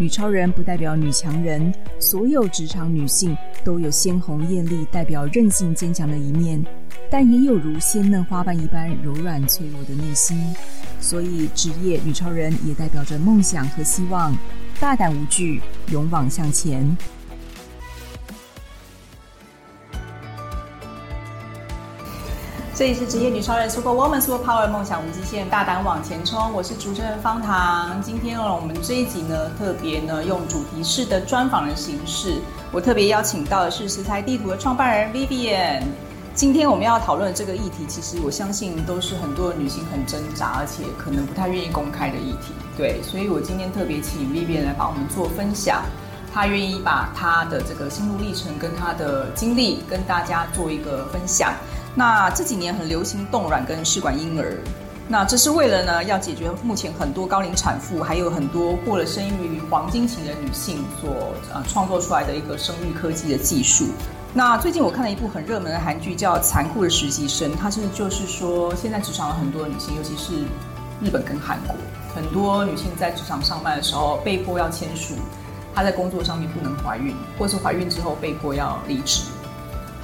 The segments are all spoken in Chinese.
女超人不代表女强人，所有职场女性都有鲜红艳丽、代表韧性坚强的一面，但也有如鲜嫩花瓣一般柔软脆弱的内心。所以，职业女超人也代表着梦想和希望，大胆无惧，勇往向前。这里是职业女超人 Super Woman Super Power，梦想无极限，大胆往前冲。我是主持人方糖。今天呢，我们这一集呢，特别呢用主题式的专访的形式，我特别邀请到的是食材地图的创办人 Vivian。今天我们要讨论这个议题，其实我相信都是很多女性很挣扎，而且可能不太愿意公开的议题。对，所以我今天特别请 Vivian 来帮我们做分享。她愿意把她的这个心路历程跟她的经历跟大家做一个分享。那这几年很流行冻卵跟试管婴儿，那这是为了呢要解决目前很多高龄产妇，还有很多过了生育黄金期的女性所呃创作出来的一个生育科技的技术。那最近我看了一部很热门的韩剧，叫《残酷的实习生》，它是就是说现在职场有很多女性，尤其是日本跟韩国，很多女性在职场上班的时候被迫要签署，她在工作上面不能怀孕，或是怀孕之后被迫要离职。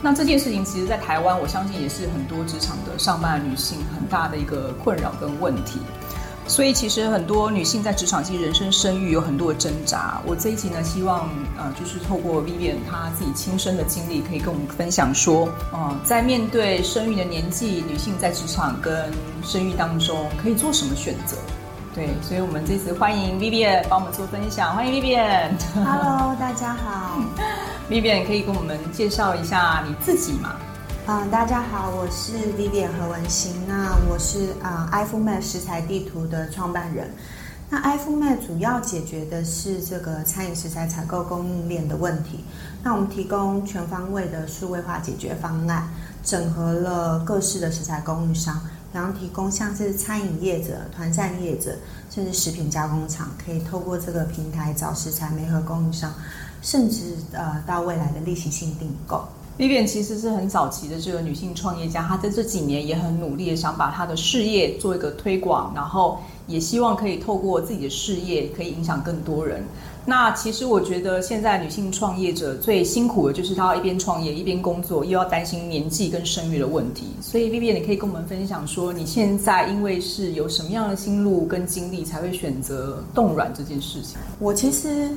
那这件事情，其实，在台湾，我相信也是很多职场的上班的女性很大的一个困扰跟问题。所以，其实很多女性在职场其实人生生育有很多的挣扎。我这一集呢，希望呃，就是透过 Vivian 她自己亲身的经历，可以跟我们分享说，呃，在面对生育的年纪，女性在职场跟生育当中可以做什么选择？对，所以我们这次欢迎 Vivian 帮我们做分享。欢迎 Vivian。Hello，大家好。Vivian 可以跟我们介绍一下你自己吗？嗯，大家好，我是 Vivian 何文心。那我是啊、iFoodMate 食材地图的创办人。那 iFoodMate 主要解决的是这个餐饮食材采购供应链的问题。那我们提供全方位的数位化解决方案，整合了各式的食材供应商，然后提供像是餐饮业者、团膳业者，甚至食品加工厂，可以透过这个平台找食材、媒合供应商。甚至呃，到未来的例行性订购。Vivian 其实是很早期的这个女性创业家，她在这几年也很努力的想把她的事业做一个推广，然后也希望可以透过自己的事业可以影响更多人。那其实我觉得现在女性创业者最辛苦的就是她要一边创业一边工作，又要担心年纪跟生育的问题。所以 Vivian，你可以跟我们分享说，你现在因为是有什么样的心路跟经历，才会选择冻卵这件事情？我其实。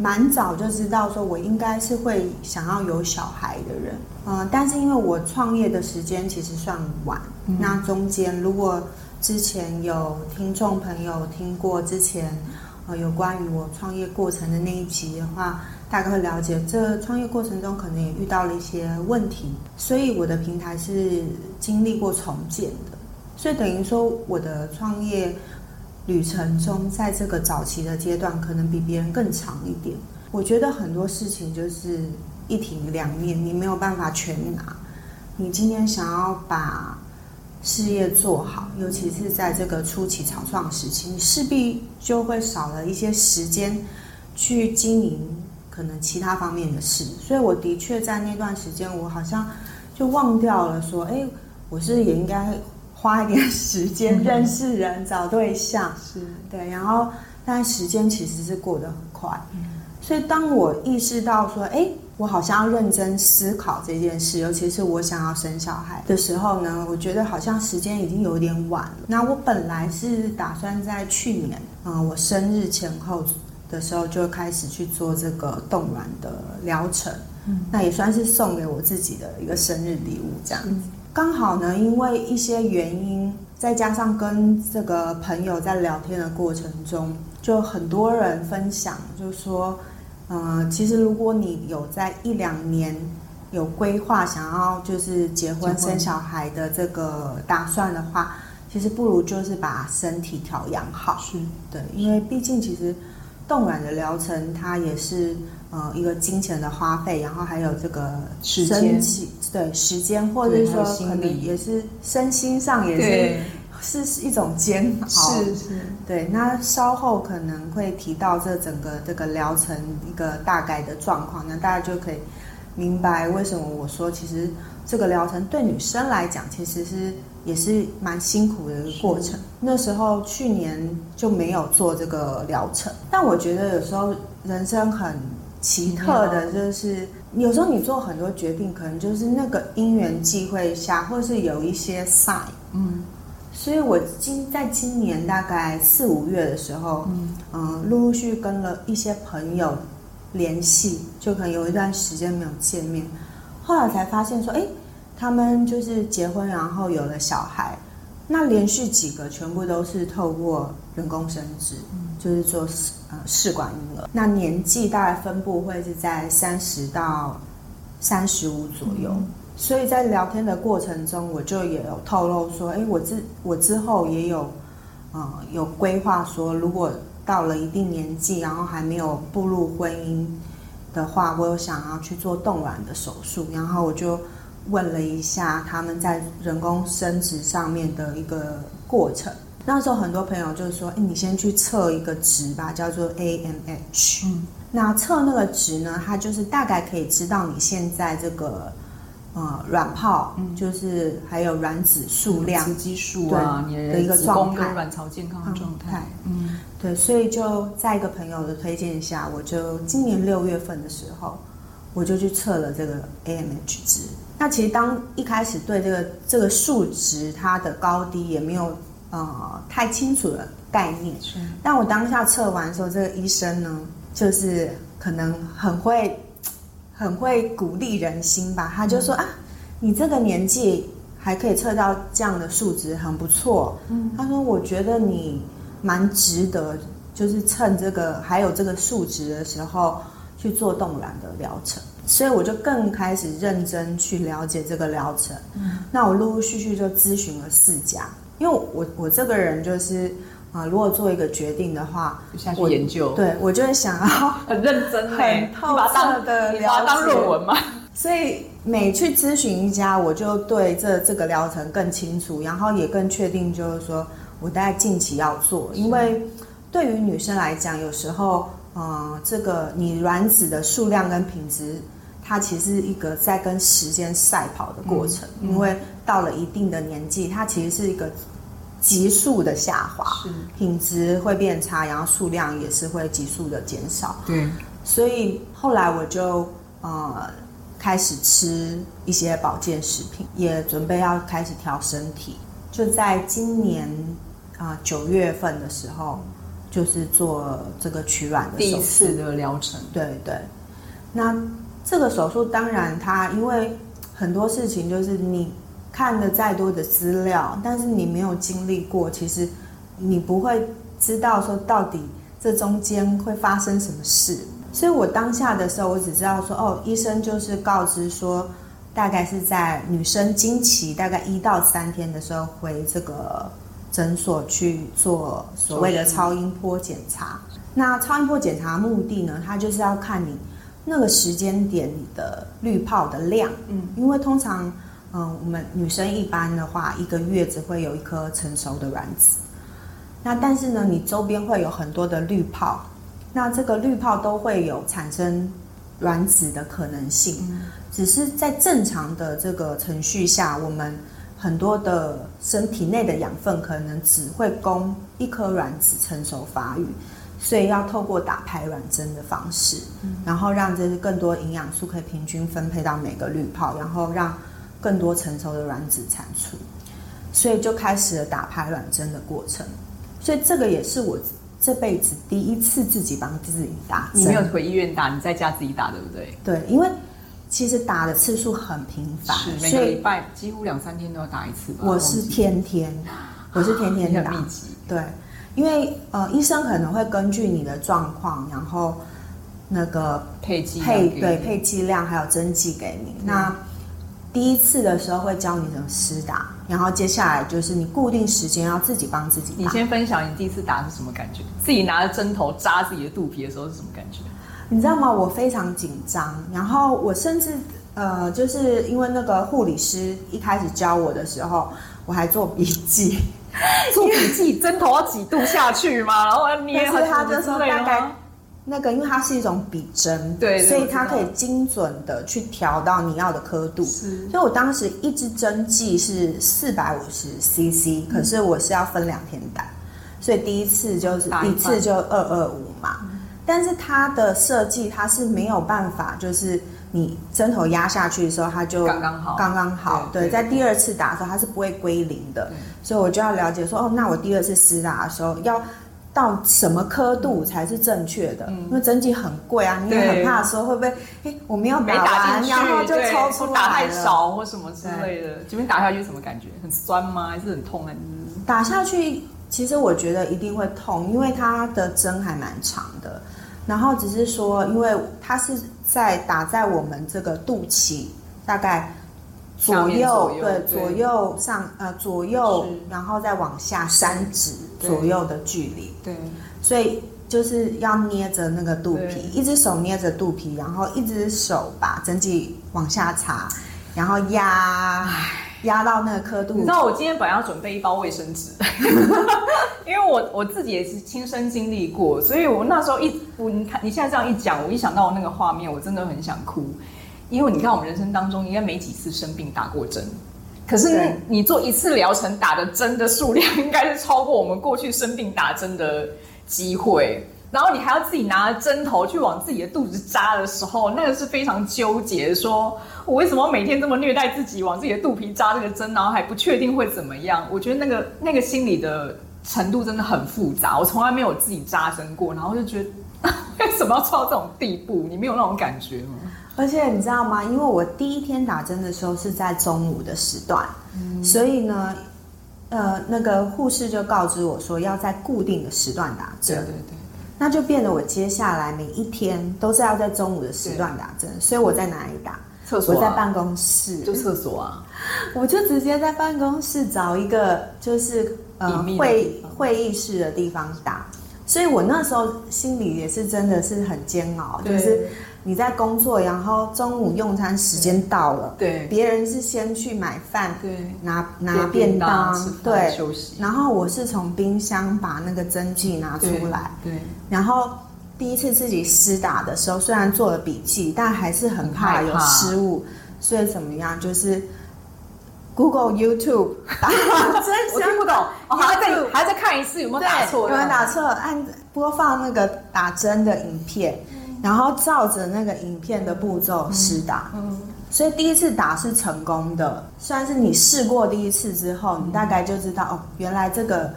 蛮早就知道说，我应该是会想要有小孩的人，嗯，但是因为我创业的时间其实算晚，嗯、那中间如果之前有听众朋友听过之前，呃，有关于我创业过程的那一集的话，大概会了解，这创业过程中可能也遇到了一些问题，所以我的平台是经历过重建的，所以等于说我的创业。旅程中，在这个早期的阶段，可能比别人更长一点。我觉得很多事情就是一体两面，你没有办法全拿。你今天想要把事业做好，尤其是在这个初期草创时期，你势必就会少了一些时间去经营可能其他方面的事。所以我的确在那段时间，我好像就忘掉了说，哎，我是也应该。花一点时间认识人、找对象，是。对，然后但时间其实是过得很快，所以当我意识到说，哎，我好像要认真思考这件事，尤其是我想要生小孩的时候呢，我觉得好像时间已经有点晚了。那我本来是打算在去年，嗯，我生日前后的时候就开始去做这个冻卵的疗程，嗯，那也算是送给我自己的一个生日礼物，这样子。刚好呢，因为一些原因，再加上跟这个朋友在聊天的过程中，就很多人分享，就说，嗯、呃，其实如果你有在一两年有规划想要就是结婚生小孩的这个打算的话，其实不如就是把身体调养好。是。对，因为毕竟其实冻卵的疗程它也是呃一个金钱的花费，然后还有这个时间对时间，或者是说可能也是身心上也是是一种煎熬。是是，对。那稍后可能会提到这整个这个疗程一个大概的状况，那大家就可以明白为什么我说其实这个疗程对女生来讲其实是也是蛮辛苦的一个过程。那时候去年就没有做这个疗程，但我觉得有时候人生很。奇特的就是，有时候你做很多决定，可能就是那个因缘际会下，或是有一些 sign。嗯，所以我今在今年大概四五月的时候，嗯，呃，陆陆续续跟了一些朋友联系，就可能有一段时间没有见面，后来才发现说，哎，他们就是结婚，然后有了小孩。那连续几个全部都是透过人工生殖，嗯、就是做呃试管婴儿。那年纪大概分布会是在三十到三十五左右。嗯、所以在聊天的过程中，我就也有透露说，哎，我之我之后也有，呃，有规划说，如果到了一定年纪，然后还没有步入婚姻的话，我有想要去做冻卵的手术，然后我就。问了一下他们在人工生殖上面的一个过程，那时候很多朋友就是说：“哎，你先去测一个值吧，叫做 AMH。嗯，那测那个值呢，它就是大概可以知道你现在这个呃卵泡，嗯，就是还有卵子数量、雌激素啊，你的一个状态，卵巢健康的状态。嗯，对，所以就在一个朋友的推荐下，我就今年六月份的时候，我就去测了这个 AMH 值。那其实当一开始对这个这个数值它的高低也没有呃太清楚的概念，是。但我当下测完的时候，这个医生呢，就是可能很会很会鼓励人心吧，他就说、嗯、啊，你这个年纪还可以测到这样的数值，很不错。嗯，他说我觉得你蛮值得，就是趁这个还有这个数值的时候去做冻卵的疗程。所以我就更开始认真去了解这个疗程。嗯，那我陆陆续续就咨询了四家，因为我我这个人就是啊、呃，如果做一个决定的话，就下去研究。对，我就会想要 很认真、很透彻的了解。你把它当论文嘛。所以每去咨询一家，我就对这这个疗程更清楚，然后也更确定，就是说我大概近期要做，因为对于女生来讲，有时候呃，这个你卵子的数量跟品质。它其实是一个在跟时间赛跑的过程，因为到了一定的年纪，它其实是一个急速的下滑，是品质会变差，然后数量也是会急速的减少。对，所以后来我就呃开始吃一些保健食品，也准备要开始调身体。就在今年啊九、呃、月份的时候，就是做这个取卵的第一次的疗程。对对，那。这个手术当然，它因为很多事情就是你看了再多的资料，但是你没有经历过，其实你不会知道说到底这中间会发生什么事。所以我当下的时候，我只知道说，哦，医生就是告知说，大概是在女生经期大概一到三天的时候回这个诊所去做所谓的超音波检查。那超音波检查目的呢，它就是要看你。那个时间点，你的滤泡的量，嗯，因为通常，嗯、呃，我们女生一般的话，一个月只会有一颗成熟的卵子。那但是呢，你周边会有很多的滤泡，那这个滤泡都会有产生卵子的可能性。嗯、只是在正常的这个程序下，我们很多的身体内的养分可能只会供一颗卵子成熟发育。所以要透过打排卵针的方式，嗯、然后让这些更多营养素可以平均分配到每个滤泡，然后让更多成熟的卵子产出。所以就开始了打排卵针的过程。所以这个也是我这辈子第一次自己帮自己打针。你没有回医院打，你在家自己打，对不对？对，因为其实打的次数很频繁，是每个礼拜几乎两三天都要打一次吧。我是天天，我是天天打，很密集，对。因为呃，医生可能会根据你的状况，然后那个配剂配对配剂量还有针剂给你。嗯、那第一次的时候会教你怎么施打，然后接下来就是你固定时间要自己帮自己打。你先分享你第一次打是什么感觉？自己拿着针头扎自己的肚皮的时候是什么感觉？你知道吗？我非常紧张，然后我甚至呃，就是因为那个护理师一开始教我的时候，我还做笔记，做笔记，针头要几度下去吗？然后要捏，所以他就说大概那个，因为它是一种笔针，对，所以它可以精准的去调到你要的刻度。是，所以我当时一支针剂是四百五十 CC，可是我是要分两天打，所以第一次就是一次就二二五嘛。但是它的设计，它是没有办法，就是你针头压下去的时候，它就刚刚好，刚刚好。对，在第二次打的时候，它是不会归零的。所以我就要了解说，哦，那我第二次施打的时候，要到什么刻度才是正确的？因为针剂很贵啊，你也很怕说会不会，哎，我没有打完，然后就抽出来打太少或什么之类的。这边打下去什么感觉？很酸吗？还是很痛？打下去？其实我觉得一定会痛，因为它的针还蛮长的。然后只是说，因为它是在打在我们这个肚脐，大概左右，对，左右上呃左右，然后再往下三指左右的距离，对，所以就是要捏着那个肚皮，一只手捏着肚皮，然后一只手把针剂往下插，然后压。压到那个刻度，你知道我今天本来要准备一包卫生纸，因为我我自己也是亲身经历过，所以我那时候一我你看你现在这样一讲，我一想到那个画面，我真的很想哭，因为你看我们人生当中应该没几次生病打过针，可是你做一次疗程打的针的数量应该是超过我们过去生病打针的机会。然后你还要自己拿着针头去往自己的肚子扎的时候，那个是非常纠结。说我为什么每天这么虐待自己，往自己的肚皮扎这个针，然后还不确定会怎么样？我觉得那个那个心理的程度真的很复杂。我从来没有自己扎针过，然后就觉得 为什么要做到这种地步？你没有那种感觉吗？而且你知道吗？因为我第一天打针的时候是在中午的时段，嗯、所以呢，呃，那个护士就告知我说要在固定的时段打针。对对对。那就变得我接下来每一天都是要在中午的时段打针，所以我在哪里打？厕所、啊。我在办公室。就厕所啊。我就直接在办公室找一个就是呃会会议室的地方打，所以我那时候心里也是真的是很煎熬，就是。你在工作，然后中午用餐时间到了，对，别人是先去买饭，对，拿拿便当，对，休息。然后我是从冰箱把那个针剂拿出来，对。然后第一次自己施打的时候，虽然做了笔记，但还是很怕有失误，所以怎么样？就是 Google、YouTube 打针，我听不懂，还要再还要再看一次有没有打错？有没有打错？按播放那个打针的影片。然后照着那个影片的步骤施打，嗯，所以第一次打是成功的。算是你试过第一次之后，你大概就知道哦，原来这个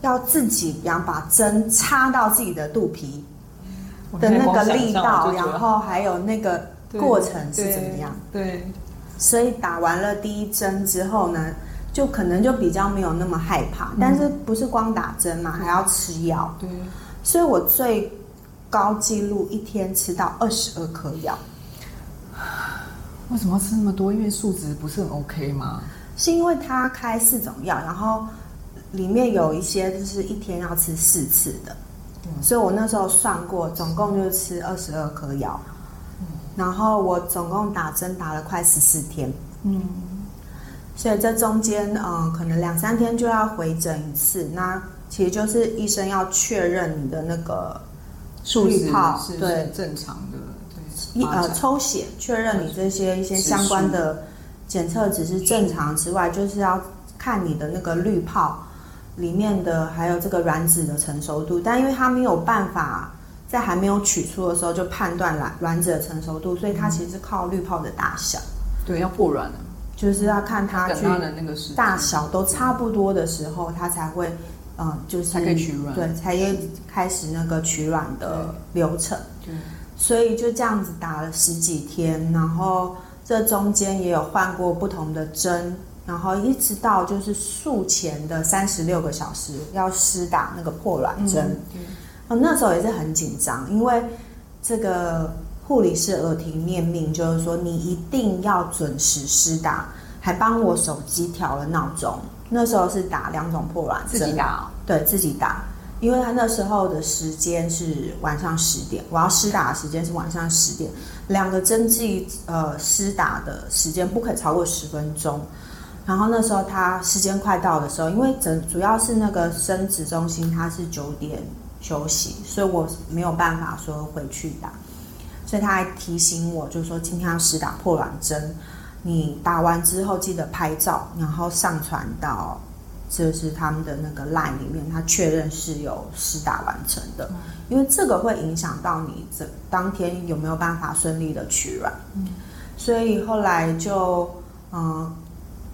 要自己，比方把针插到自己的肚皮的那个力道，然后还有那个过程是怎么样？对，对，所以打完了第一针之后呢，就可能就比较没有那么害怕。但是不是光打针嘛，还要吃药。对，所以我最。高纪录一天吃到二十二颗药，为什么要吃那么多？因为数值不是很 OK 吗？是因为他开四种药，然后里面有一些就是一天要吃四次的，嗯、所以我那时候算过，总共就吃二十二颗药，嗯、然后我总共打针打了快十四天，嗯，所以这中间嗯可能两三天就要回诊一次，那其实就是医生要确认你的那个。滤泡是对。正常的，对一呃抽血确认你这些一些相关的检测值是正常之外，就是要看你的那个滤泡里面的还有这个卵子的成熟度，但因为它没有办法在还没有取出的时候就判断卵卵子的成熟度，所以它其实是靠滤泡的大小，对，要破卵了，就是要看它去大小都差不多的时候，它才会。嗯，就是才可以取卵，对，才开始那个取卵的流程。对，所以就这样子打了十几天，然后这中间也有换过不同的针，然后一直到就是术前的三十六个小时要施打那个破卵针。嗯，那时候也是很紧张，因为这个护理师耳提面命，就是说你一定要准时施打，还帮我手机调了闹钟。那时候是打两种破卵针，自己打，对自己打，因为他那时候的时间是晚上十点，我要施打的时间是晚上十点，两个针剂呃施打的时间不可以超过十分钟。然后那时候他时间快到的时候，因为整主要是那个生殖中心他是九点休息，所以我没有办法说回去打，所以他还提醒我，就是说今天要施打破卵针，你打完之后记得拍照，然后上传到。这是他们的那个 line 里面，他确认是有施打完成的，因为这个会影响到你这当天有没有办法顺利的取卵。嗯，所以后来就嗯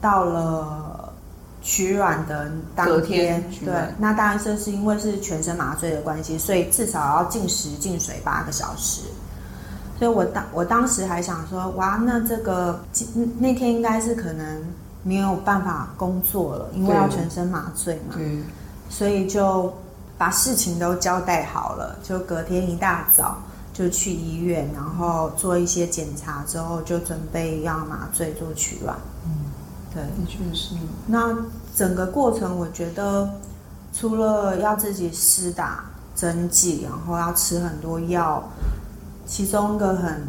到了取卵的当天，对，那当然这是因为是全身麻醉的关系，所以至少要禁食禁水八个小时。所以我当我当时还想说，哇，那这个那天应该是可能。没有办法工作了，因为要全身麻醉嘛，所以就把事情都交代好了，就隔天一大早就去医院，然后做一些检查之后，就准备要麻醉做取卵。嗯，对，的确是。那整个过程，我觉得除了要自己施打针剂，然后要吃很多药，其中一个很。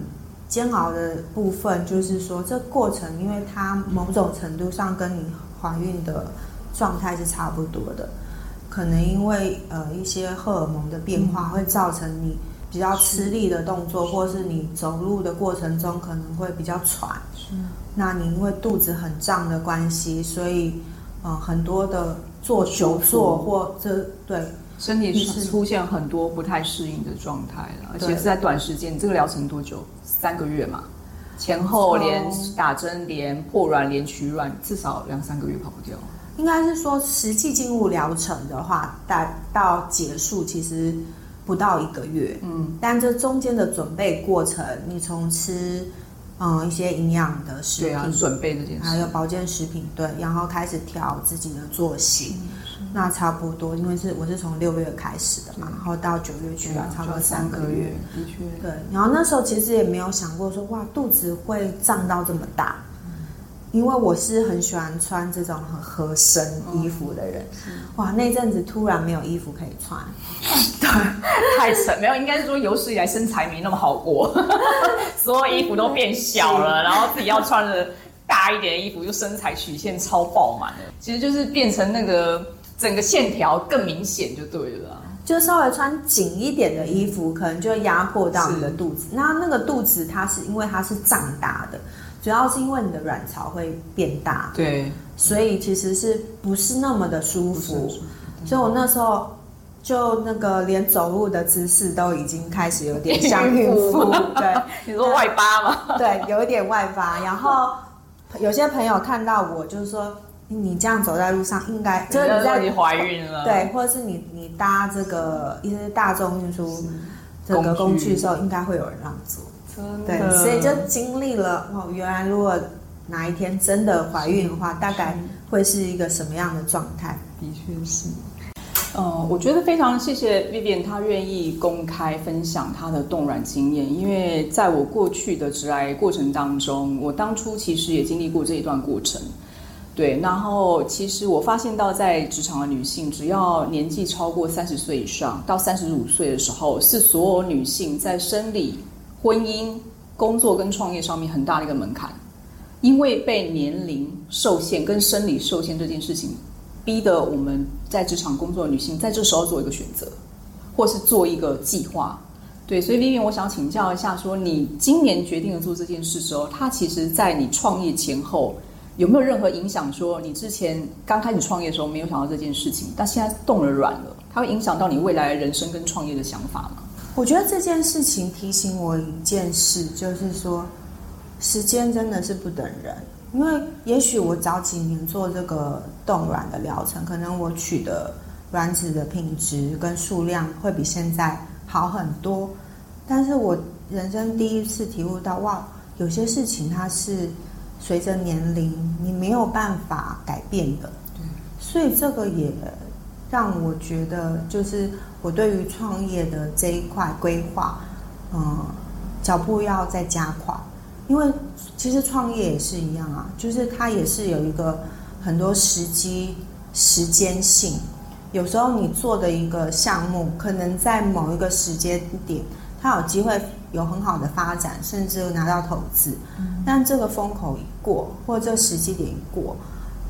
煎熬的部分就是说，这过程因为它某种程度上跟你怀孕的状态是差不多的，可能因为呃一些荷尔蒙的变化会造成你比较吃力的动作，或是你走路的过程中可能会比较喘。那你因为肚子很胀的关系，所以呃很多的坐久坐或这对。身体是出现很多不太适应的状态了，而且是在短时间。这个疗程多久？三个月嘛，前后连打针、连破卵、连取卵，至少两三个月跑不掉。应该是说，实际进入疗程的话，到到结束其实不到一个月。嗯，但这中间的准备过程，你从吃。嗯，一些营养的食品，对啊，准备这件事，还有保健食品，对，然后开始调自己的作息，那差不多，因为是我是从六月开始的嘛，然后到九月去了，差不多三个月，的确，对，然后那时候其实也没有想过说，哇，肚子会胀到这么大。因为我是很喜欢穿这种很合身衣服的人，嗯、哇，那阵子突然没有衣服可以穿，对，太沉，没有，应该是说有史以来身材没那么好过，所有衣服都变小了，然后自己要穿的大一点的衣服，就身材曲线超爆满了，其实就是变成那个整个线条更明显就对了，就稍微穿紧一点的衣服，可能就压迫到你的肚子，那那个肚子它是因为它是胀大的。主要是因为你的卵巢会变大，对，所以其实是不是那么的舒服？所以我那时候就那个连走路的姿势都已经开始有点像孕妇，对，你说外八吗？对，有一点外八。然后有些朋友看到我，就是说你这样走在路上，应该就是你在你怀孕了，对，或者是你你搭这个一些大众运输这个工具的时候，应该会有人让座。对，所以就经历了哦。原来如果哪一天真的怀孕的话，大概会是一个什么样的状态？的确是。呃，我觉得非常谢谢 Vivian，她愿意公开分享她的冻卵经验。因为在我过去的职涯过程当中，我当初其实也经历过这一段过程。对，然后其实我发现到在职场的女性，只要年纪超过三十岁以上，到三十五岁的时候，是所有女性在生理。婚姻、工作跟创业上面很大的一个门槛，因为被年龄受限跟生理受限这件事情，逼得我们在职场工作的女性在这时候做一个选择，或是做一个计划。对，所以丽云我想请教一下，说你今年决定了做这件事之后，它其实在你创业前后有没有任何影响？说你之前刚开始创业的时候没有想到这件事情，但现在动了卵了，它会影响到你未来人生跟创业的想法吗？我觉得这件事情提醒我一件事，就是说，时间真的是不等人。因为也许我早几年做这个冻卵的疗程，可能我取的卵子的品质跟数量会比现在好很多。但是我人生第一次体悟到，哇，有些事情它是随着年龄你没有办法改变的。对，所以这个也让我觉得就是。我对于创业的这一块规划，嗯，脚步要再加快，因为其实创业也是一样啊，就是它也是有一个很多时机、时间性，有时候你做的一个项目，可能在某一个时间点，它有机会有很好的发展，甚至拿到投资。嗯、但这个风口一过，或者这时机点一过，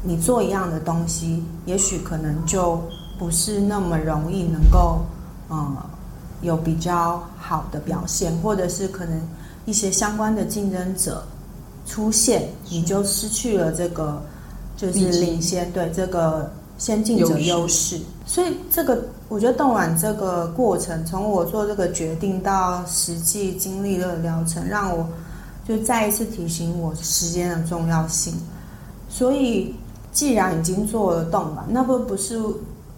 你做一样的东西，也许可能就不是那么容易能够，呃，有比较好的表现，或者是可能一些相关的竞争者出现，你就失去了这个就是领先，对这个先进者优势。所以这个我觉得冻卵这个过程，从我做这个决定到实际经历了疗程，让我就再一次提醒我时间的重要性。所以。既然已经做了冻卵，那不不是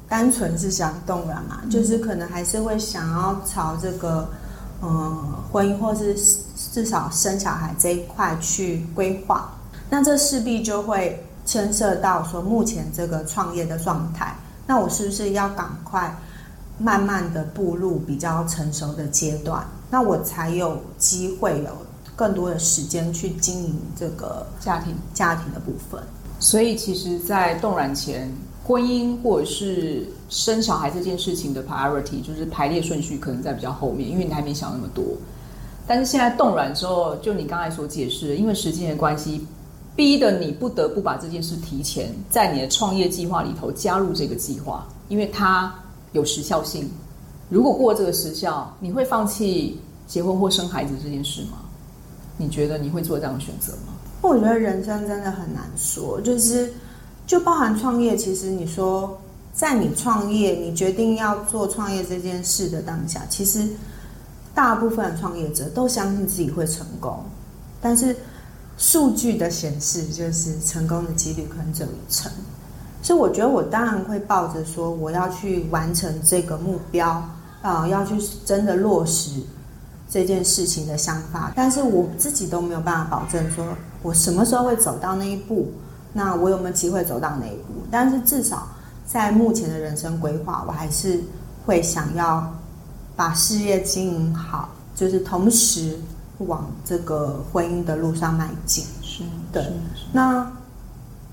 单纯是想冻卵嘛？嗯、就是可能还是会想要朝这个，嗯，婚姻或是至少生小孩这一块去规划。那这势必就会牵涉到说，目前这个创业的状态。那我是不是要赶快慢慢的步入比较成熟的阶段？那我才有机会有更多的时间去经营这个家庭家庭的部分。所以，其实，在冻卵前，婚姻或者是生小孩这件事情的 priority 就是排列顺序，可能在比较后面，因为你还没想那么多。但是现在冻卵之后，就你刚才所解释的，因为时间的关系，逼得你不得不把这件事提前在你的创业计划里头加入这个计划，因为它有时效性。如果过这个时效，你会放弃结婚或生孩子这件事吗？你觉得你会做这样的选择吗？我觉得人生真的很难说，就是就包含创业。其实你说，在你创业，你决定要做创业这件事的当下，其实大部分的创业者都相信自己会成功，但是数据的显示就是成功的几率可能只有一成。所以我觉得我当然会抱着说我要去完成这个目标啊、要去真的落实这件事情的想法，但是我自己都没有办法保证说。我什么时候会走到那一步？那我有没有机会走到那一步？但是至少在目前的人生规划，我还是会想要把事业经营好，就是同时往这个婚姻的路上迈进。是，对。那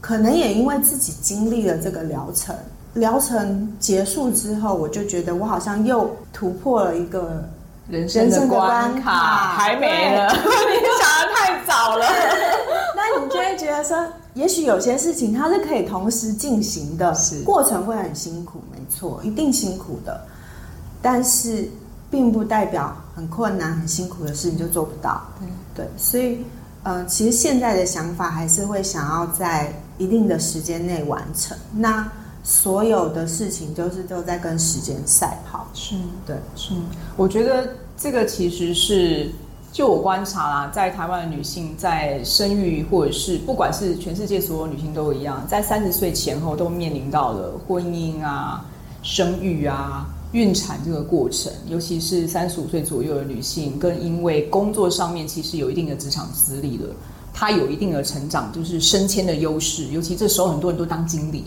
可能也因为自己经历了这个疗程，疗程结束之后，我就觉得我好像又突破了一个人生的关卡，还没呢。你想的太早了。那你就会觉得说，也许有些事情它是可以同时进行的，是过程会很辛苦，没错，一定辛苦的，但是并不代表很困难、很辛苦的事你就做不到。对对，所以呃，其实现在的想法还是会想要在一定的时间内完成。那所有的事情都是都在跟时间赛跑。是，对，是。我觉得这个其实是。就我观察啦，在台湾的女性在生育，或者是不管是全世界所有女性都一样，在三十岁前后都面临到了婚姻啊、生育啊、孕产这个过程。尤其是三十五岁左右的女性，更因为工作上面其实有一定的职场资历了，她有一定的成长，就是升迁的优势。尤其这时候很多人都当经理。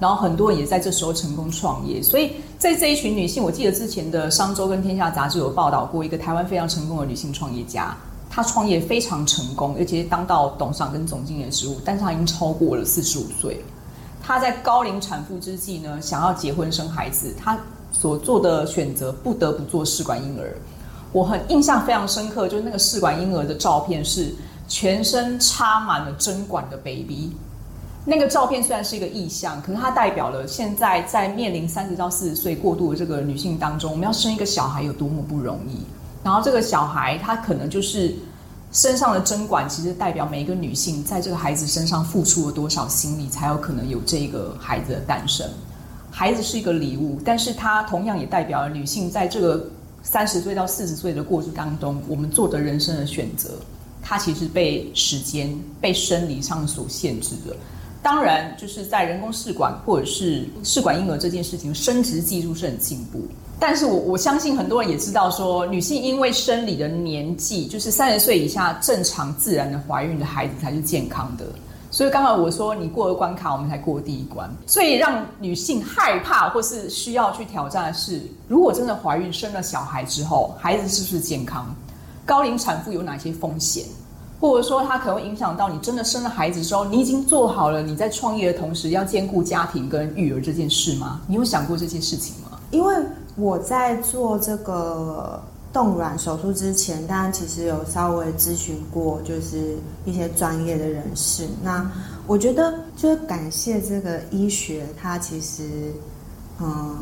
然后很多人也在这时候成功创业，所以在这一群女性，我记得之前的《商周》跟《天下杂志》有报道过一个台湾非常成功的女性创业家，她创业非常成功，而且当到董事长跟总经理的职务，但是她已经超过了四十五岁。她在高龄产妇之际呢，想要结婚生孩子，她所做的选择不得不做试管婴儿。我很印象非常深刻，就是那个试管婴儿的照片是全身插满了针管的 baby。那个照片虽然是一个意象，可是它代表了现在在面临三十到四十岁过渡的这个女性当中，我们要生一个小孩有多么不容易。然后这个小孩，他可能就是身上的针管，其实代表每一个女性在这个孩子身上付出了多少心力，才有可能有这个孩子的诞生。孩子是一个礼物，但是它同样也代表了女性在这个三十岁到四十岁的过程当中，我们做的人生的选择，它其实被时间、被生理上所限制的。当然，就是在人工试管或者是试管婴儿这件事情，生殖技术是很进步。但是我我相信很多人也知道说，女性因为生理的年纪，就是三十岁以下正常自然的怀孕的孩子才是健康的。所以刚才我说你过了关卡，我们才过第一关。最让女性害怕或是需要去挑战的是，如果真的怀孕生了小孩之后，孩子是不是健康？高龄产妇有哪些风险？或者说它可能会影响到你真的生了孩子之后，你已经做好了你在创业的同时要兼顾家庭跟育儿这件事吗？你有想过这件事情吗？因为我在做这个冻卵手术之前，当然其实有稍微咨询过，就是一些专业的人士。那我觉得就是感谢这个医学，它其实嗯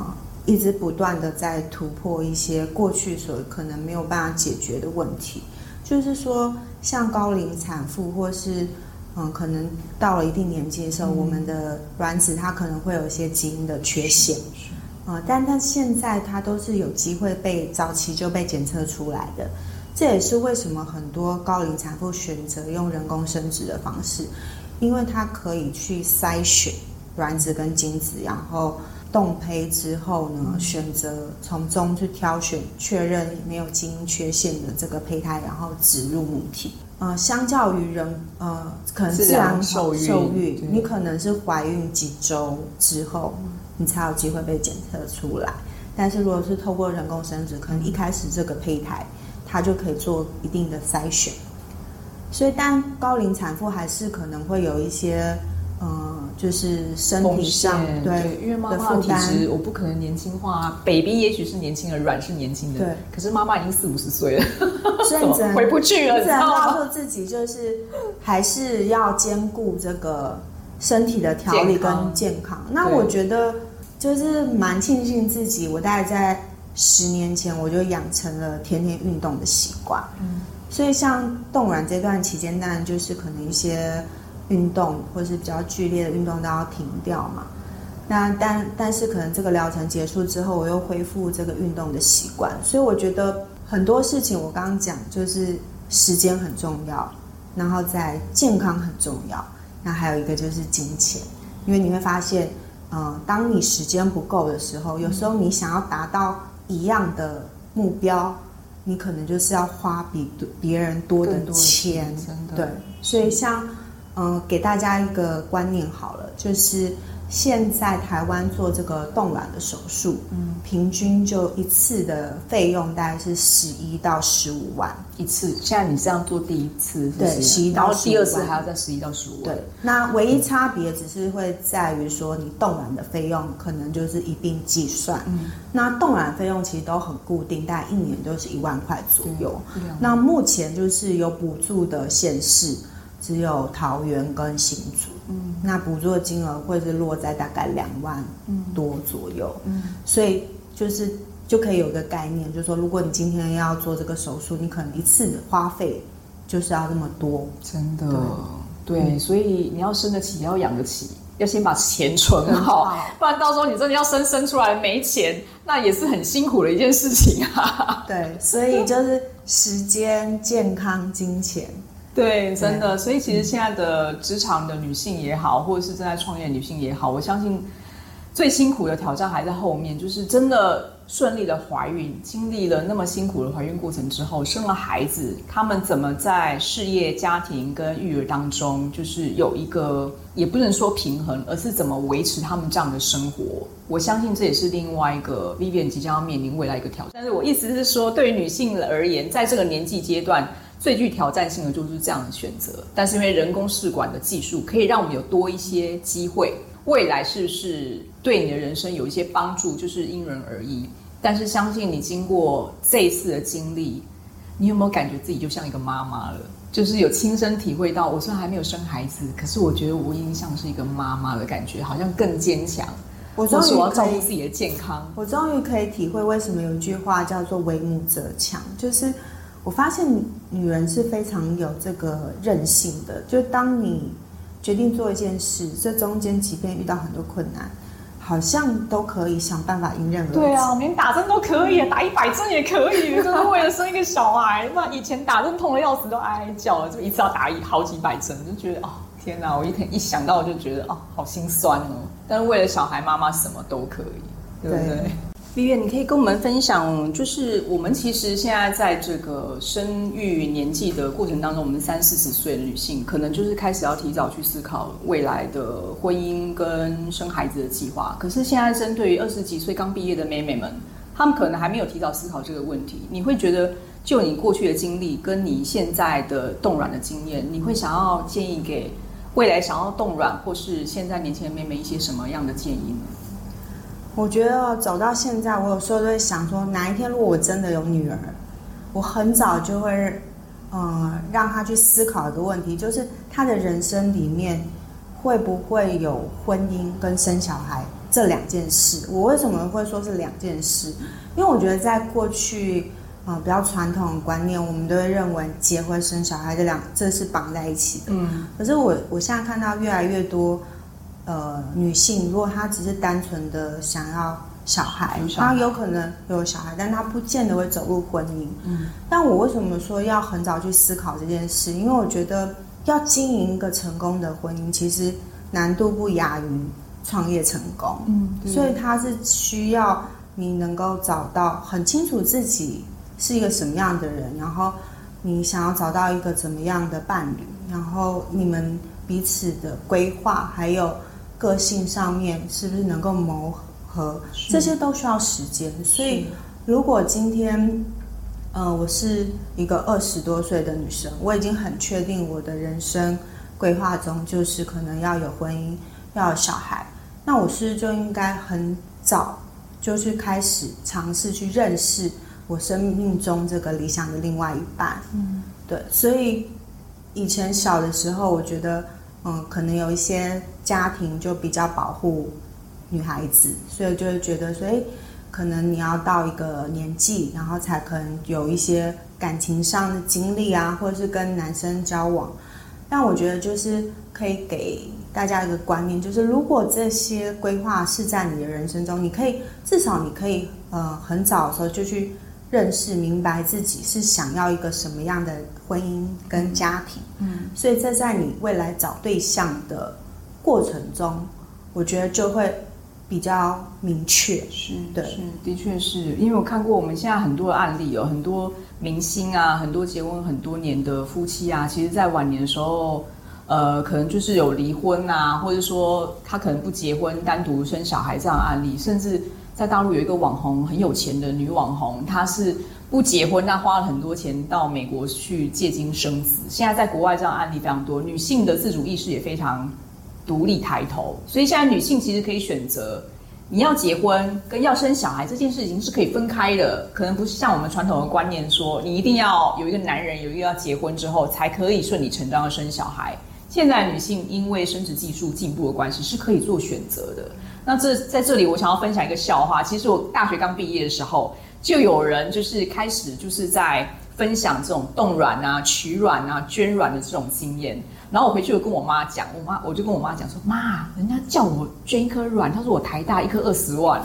一直不断的在突破一些过去所可能没有办法解决的问题，就是说。像高龄产妇，或是嗯，可能到了一定年纪的时候，嗯、我们的卵子它可能会有一些基因的缺陷，嗯，但它现在它都是有机会被早期就被检测出来的。这也是为什么很多高龄产妇选择用人工生殖的方式，因为它可以去筛选卵子跟精子，然后。冻胚之后呢，选择从中去挑选确认没有基因缺陷的这个胚胎，然后植入母体。呃，相较于人，呃，可能自然受孕，受孕你可能是怀孕几周之后，你才有机会被检测出来。但是如果是透过人工生殖，可能一开始这个胚胎它就可以做一定的筛选。所以，但高龄产妇还是可能会有一些。嗯，就是身体上对，对，因为妈妈的体质，我不可能年轻化啊。baby 也许是年轻的，软是年轻的，对。可是妈妈已经四五十岁了，所以 只能回不去了。只能告诉自己，就是还是要兼顾这个身体的调理跟健康。那我觉得就是蛮庆幸自己，我大概在十年前我就养成了天天运动的习惯。嗯，所以像冻卵这段期间，当然就是可能一些。运动或是比较剧烈的运动都要停掉嘛，那但但是可能这个疗程结束之后，我又恢复这个运动的习惯，所以我觉得很多事情我刚刚讲就是时间很重要，然后在健康很重要，那还有一个就是金钱，因为你会发现，嗯，当你时间不够的时候，有时候你想要达到一样的目标，你可能就是要花比别人多的钱，真的，对，所以像。嗯，给大家一个观念好了，就是现在台湾做这个冻卵的手术，嗯，平均就一次的费用大概是十一到十五万一次。现在你这样做第一次对，十一到十五万，然后第二次还要再十一到十五万。对，那唯一差别只是会在于说，你冻卵的费用可能就是一并计算。嗯，那冻卵费用其实都很固定，大概一年都是一万块左右。那目前就是有补助的县市。只有桃园跟新竹，嗯，那补助的金额会是落在大概两万多左右，嗯，所以就是就可以有个概念，就是说，如果你今天要做这个手术，你可能一次花费就是要那么多，真的，对，对，所以你要生得起，要养得起，要先把钱存好，好，不然到时候你真的要生生出来没钱，那也是很辛苦的一件事情啊。对，所以就是时间、健康、金钱。对，真的，所以其实现在的职场的女性也好，或者是正在创业的女性也好，我相信最辛苦的挑战还在后面。就是真的顺利的怀孕，经历了那么辛苦的怀孕过程之后，生了孩子，他们怎么在事业、家庭跟育儿当中，就是有一个也不能说平衡，而是怎么维持他们这样的生活？我相信这也是另外一个 Vivian 即将要面临未来一个挑战。但是我意思是说，对于女性而言，在这个年纪阶段。最具挑战性的就是这样的选择，但是因为人工试管的技术可以让我们有多一些机会，未来是不是对你的人生有一些帮助，就是因人而异。但是相信你经过这一次的经历，你有没有感觉自己就像一个妈妈了？就是有亲身体会到，我虽然还没有生孩子，可是我觉得我已经像是一个妈妈的感觉，好像更坚强。我终于要照顾自己的健康，我终于可以体会为什么有一句话叫做“为母则强”，就是。我发现女人是非常有这个韧性的，就当你决定做一件事，这中间即便遇到很多困难，好像都可以想办法迎刃而解。对啊，连打针都可以，打一百针也可以，就是为了生一个小孩。那以前打针痛得要死，都哀哀叫，就一次要打一好几百针，就觉得哦，天哪！我一天一想到我就觉得哦，好心酸哦。但是为了小孩，妈妈什么都可以，对不对？对 Vivian，你可以跟我们分享，就是我们其实现在在这个生育年纪的过程当中，我们三四十岁的女性，可能就是开始要提早去思考未来的婚姻跟生孩子的计划。可是现在针对于二十几岁刚毕业的妹妹们，她们可能还没有提早思考这个问题。你会觉得就你过去的经历跟你现在的冻卵的经验，你会想要建议给未来想要冻卵或是现在年轻的妹妹一些什么样的建议呢？我觉得走到现在，我有时候都会想说，哪一天如果我真的有女儿，我很早就会，呃，让她去思考一个问题，就是她的人生里面会不会有婚姻跟生小孩这两件事。我为什么会说是两件事？因为我觉得在过去，啊、比较传统的观念，我们都会认为结婚生小孩这两这是绑在一起的。嗯，可是我我现在看到越来越多。呃，女性如果她只是单纯的想要小孩，她有可能有小孩，但她不见得会走入婚姻。嗯，但我为什么说要很早去思考这件事？因为我觉得要经营一个成功的婚姻，其实难度不亚于创业成功。嗯，所以它是需要你能够找到很清楚自己是一个什么样的人，然后你想要找到一个怎么样的伴侣，然后你们彼此的规划还有。个性上面是不是能够磨合，这些都需要时间。所以，如果今天，呃，我是一个二十多岁的女生，我已经很确定我的人生规划中就是可能要有婚姻，要有小孩，那我是就应该很早就去开始尝试去认识我生命中这个理想的另外一半？嗯，对。所以以前小的时候，我觉得。嗯，可能有一些家庭就比较保护女孩子，所以就会觉得说，哎，可能你要到一个年纪，然后才可能有一些感情上的经历啊，或者是跟男生交往。但我觉得就是可以给大家一个观念，就是如果这些规划是在你的人生中，你可以至少你可以呃很早的时候就去。认识明白自己是想要一个什么样的婚姻跟家庭，嗯，所以这在你未来找对象的过程中，我觉得就会比较明确。是，对，是，的确是因为我看过我们现在很多的案例，有很多明星啊，很多结婚很多年的夫妻啊，其实在晚年的时候，呃，可能就是有离婚啊，或者说他可能不结婚，单独生小孩这样的案例，甚至。在大陆有一个网红很有钱的女网红，她是不结婚，她花了很多钱到美国去借精生子。现在在国外这样案例非常多，女性的自主意识也非常独立抬头。所以现在女性其实可以选择，你要结婚跟要生小孩这件事情是可以分开的，可能不是像我们传统的观念说，你一定要有一个男人，有一个要结婚之后才可以顺理成章的生小孩。现在女性因为生殖技术进步的关系，是可以做选择的。那这在这里，我想要分享一个笑话。其实我大学刚毕业的时候，就有人就是开始就是在分享这种冻卵啊、取卵啊、捐卵的这种经验。然后我回去就跟我妈讲，我妈我就跟我妈讲说：“妈，人家叫我捐一颗卵，他说我台大一颗二十万。”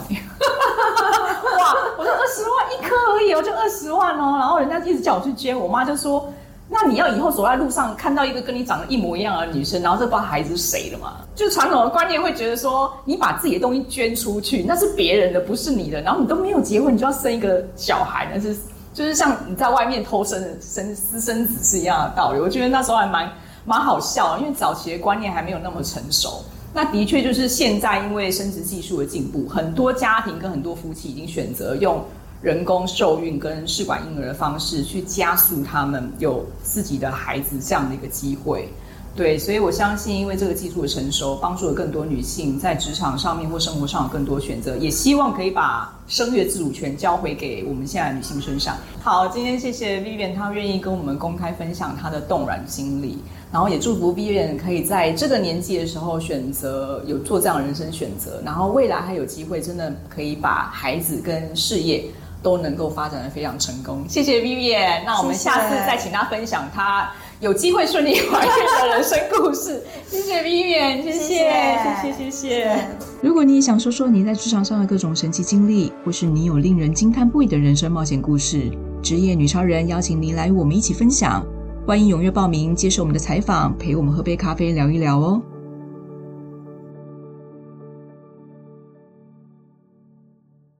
哇！我说二十万一颗而已，我就二十万哦。然后人家一直叫我去捐，我妈就说。那你要以后走在路上看到一个跟你长得一模一样的女生，然后这不知道孩子是谁的嘛？就传统的观念会觉得说，你把自己的东西捐出去，那是别人的，不是你的。然后你都没有结婚，你就要生一个小孩，那是就是像你在外面偷生的生私生子是一样的道理。我觉得那时候还蛮蛮好笑，因为早期的观念还没有那么成熟。那的确就是现在，因为生殖技术的进步，很多家庭跟很多夫妻已经选择用。人工受孕跟试管婴儿的方式去加速他们有自己的孩子这样的一个机会，对，所以我相信，因为这个技术的成熟，帮助了更多女性在职场上面或生活上有更多选择，也希望可以把生育自主权交回给我们现在的女性身上。好，今天谢谢 Vivian，她愿意跟我们公开分享她的冻卵经历，然后也祝福 Vivian 可以在这个年纪的时候选择有做这样的人生选择，然后未来还有机会真的可以把孩子跟事业。都能够发展得非常成功，谢谢 Vivian。那我们下次再请他分享他有机会顺利怀孕的人生故事。谢谢 Vivian，谢谢，谢谢，谢谢。如果你也想说说你在职场上的各种神奇经历，或是你有令人惊叹不已的人生冒险故事，职业女超人邀请您来与我们一起分享。欢迎踊跃报名，接受我们的采访，陪我们喝杯咖啡聊一聊哦。